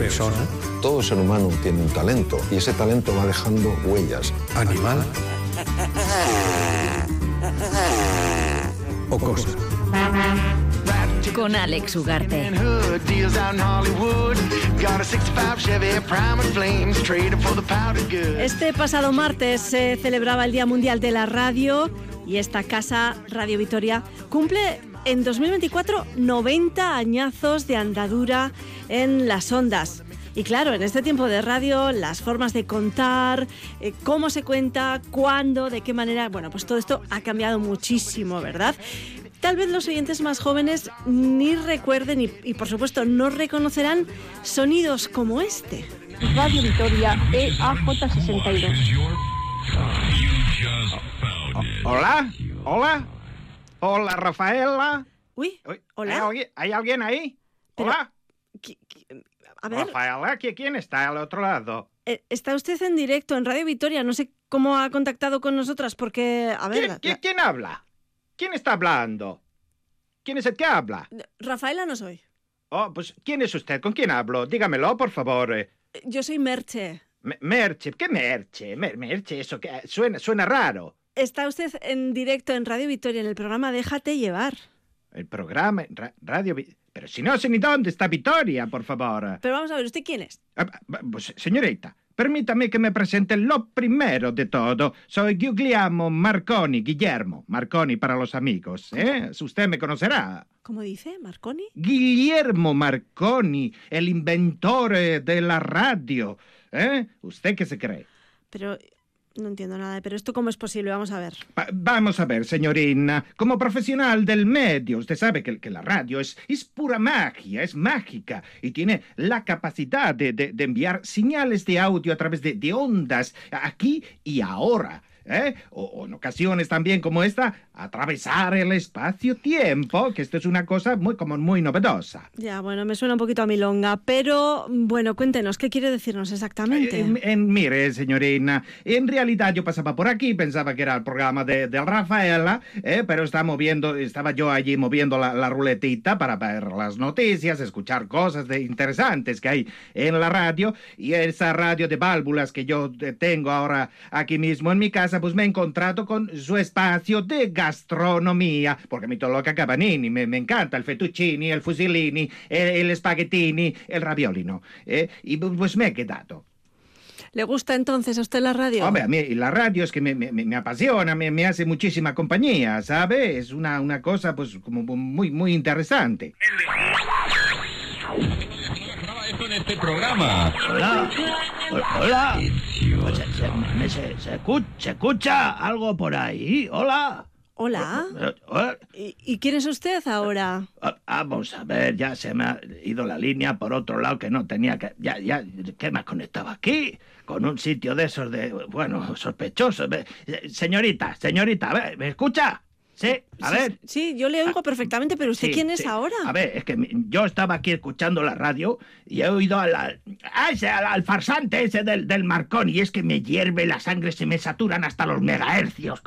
Persona. Todo ser humano tiene un talento y ese talento va dejando huellas. Animal. O cosa. Con Alex Ugarte. Este pasado martes se celebraba el Día Mundial de la Radio y esta casa, Radio Vitoria, cumple en 2024 90 añazos de andadura en las ondas. Y claro, en este tiempo de radio, las formas de contar, eh, cómo se cuenta, cuándo, de qué manera, bueno, pues todo esto ha cambiado muchísimo, ¿verdad? Tal vez los oyentes más jóvenes ni recuerden y, y por supuesto no reconocerán sonidos como este. Radio Vitoria E EAJ62. Hola, hola, hola Rafaela. Uy, Uy, ¿Hay hola. alguien, ¿hay alguien ahí? Pero- Hola, A ver, Rafaela, ¿qui- ¿quién está al otro lado? eh, está usted en directo en Radio Vitoria. No sé cómo ha contactado con nosotras porque, a ver, ¿Quién, la- quién- quién habla? ¿Quién está hablando? ¿Quién es el que habla? la- Rafaela no soy. Oh, pues, ¿quién es usted? ¿Con quién hablo? Dígamelo, por favor. eh. Yo soy Merche. Me- Merche, ¿qué Merche? Mer- Merche, eso que suena, suena raro. Está usted en directo en Radio Vitoria en el programa Déjate llevar. El programa, ra- radio... Pero si no sé ni dónde está Vitoria, por favor. Pero vamos a ver, ¿usted quién es? Ah, ah, Pues, señorita, permítame que me presente lo primero de todo. Soy Guglielmo Marconi, Guillermo. Marconi para los amigos, ¿eh? Usted me conocerá. ¿Cómo dice? ¿Marconi? Guillermo Marconi, el inventor eh, de la radio. ¿Eh? ¿Usted qué se cree? Pero no entiendo nada. ¿Pero esto cómo es posible? Vamos a ver. Va- vamos a ver, señorina. Como profesional del medio, usted sabe que, que la radio es, es pura magia, es mágica y tiene la capacidad de, de- de enviar señales de audio a través de, de ondas aquí y ahora. ¿Eh? O, o en ocasiones también como esta, atravesar el espacio-tiempo, que esto es una cosa muy, como muy novedosa. Ya, bueno, me suena un poquito a milonga. Pero, bueno, cuéntenos, ¿qué quiere decirnos exactamente? En- en- mire, señorina, en realidad yo pasaba por aquí, pensaba que era el programa de, de Rafaela, eh, pero estaba moviendo, estaba yo allí moviendo la, la ruletita para ver las noticias, escuchar cosas de interesantes que hay en la radio, y esa radio de válvulas que yo eh, tengo ahora aquí mismo en mi casa, pues me he encontrado con su espacio de gastronomía, porque a mí todo lo que acaba Nini, me, me encanta el fettuccini, el fusilini, el, el spaghettini, el raviolino, eh, y pues me he quedado. ¿Le gusta entonces a usted la radio? Hombre, a mí la radio es que me, me- me apasiona, me, me hace muchísima compañía, ¿sabe? Es una, una cosa, pues, como muy, muy interesante. Este programa. Hola, Ho- hola. Se, se- me- se- se escu- se escucha algo por ahí? Hola. Hola. ¿Y, y quién es usted ahora? ah, Vamos a ver, ya se me ha ido la línea por otro lado que no tenía que... Ya, ya, ¿qué me has conectado aquí? Con un sitio de esos de, bueno, sospechosos. Ve, eh, Señorita, señorita, ¿me escucha? Sí, a Sí, ver. Sí, yo le oigo perfectamente, pero ¿usted Sí, quién es sí. ahora? A ver, es que yo estaba aquí escuchando la radio y he oído a ese, al, al farsante ese del, del Marconi y es que me hierve la sangre, se me saturan hasta los megahercios.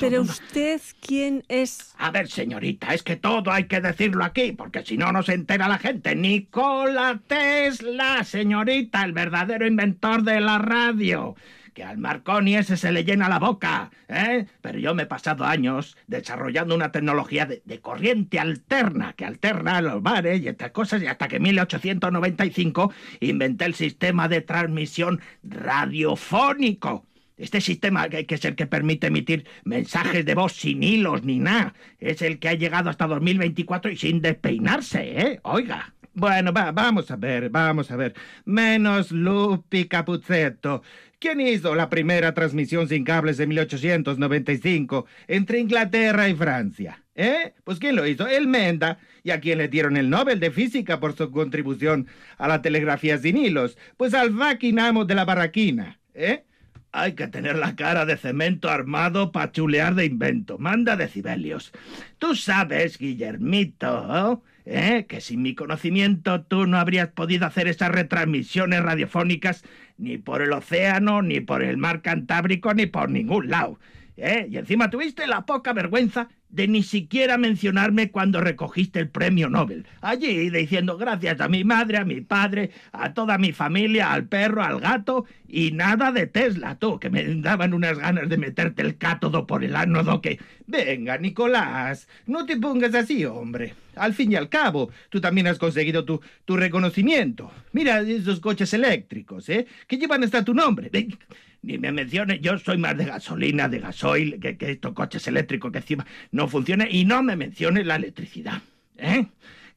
Pero usted, ¿quién es? A ver, señorita, es que todo hay que decirlo aquí, porque si no, no se entera la gente. Nikola Tesla, señorita, el verdadero inventor de la radio. Que al Marconi ese se le llena la boca, ¿eh? Pero yo me he pasado años desarrollando una tecnología de, corriente alterna, que alterna los bares y estas cosas, y hasta que en 1895 inventé el sistema de transmisión radiofónico. Este sistema, que es el que permite emitir mensajes de voz sin hilos ni nada, es el que ha llegado hasta 2024 y sin despeinarse, ¿eh? Oiga. Bueno, va- vamos a ver, vamos a ver. Menos Lupi Capuzzetto. ¿Quién hizo la primera transmisión sin cables de 1895 entre Inglaterra y Francia? ¿Eh? Pues ¿quién lo hizo? El Menda. ¿Y a quién le dieron el Nobel de Física por su contribución a la telegrafía sin hilos? Pues al Vaquinamo de la Barraquina. ¿Eh? Hay que tener la cara de cemento armado para chulear de invento. Manda decibelios. Tú sabes, Guillermito, ¿eh? que sin mi conocimiento tú no habrías podido hacer esas retransmisiones radiofónicas ni por el océano, ni por el mar Cantábrico, ni por ningún lado. ¿eh? Y encima tuviste la poca vergüenza de ni siquiera mencionarme cuando recogiste el premio Nobel. Allí diciendo gracias a mi madre, a mi padre, a toda mi familia, al perro, al gato y nada de Tesla, tú, que me daban unas ganas de meterte el cátodo por el ánodo que... Venga, Nicolás, no te pongas así, hombre. Al fin y al cabo, tú también has conseguido tu, tu reconocimiento. Mira esos coches eléctricos, ¿eh? Que llevan hasta tu nombre. Ven, Ni me menciones, yo soy más de gasolina, de gasoil, que, estos coches eléctricos que encima no funcionan, y no me menciones la electricidad, ¿eh?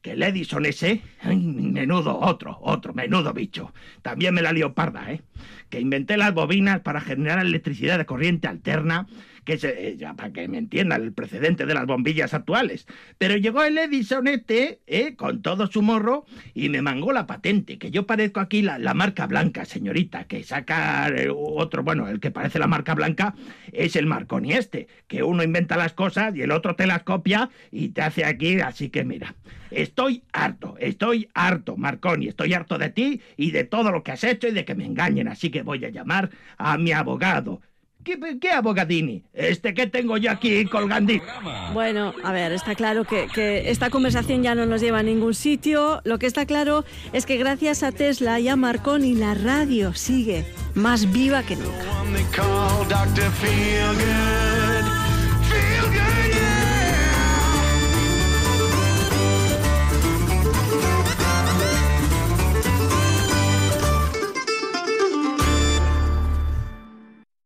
Que el Edison ese, menudo otro, otro, menudo bicho. También me la lió parda, ¿eh? Que inventé las bobinas para generar electricidad de corriente alterna, que eh, ya para que me entiendan, el precedente de las bombillas actuales. Pero llegó el Edison este, ¿eh? Con todo su morro, y me mangó la patente, que yo parezco aquí la, la marca blanca, señorita, que saca eh, otro, bueno, el que parece la marca blanca es el Marconi este, que uno inventa las cosas y el otro te las copia y te hace aquí, así que mira. Estoy harto, estoy harto, Marconi, estoy harto de ti y de todo lo que has hecho y de que me engañen, así que voy a llamar a mi abogado. ¿Qué, qué abogadini? Este que tengo yo aquí colgandito. Bueno, a ver, está claro que, que esta conversación ya no nos lleva a ningún sitio. Lo que está claro es que gracias a Tesla y a Marconi la radio sigue más viva que nunca.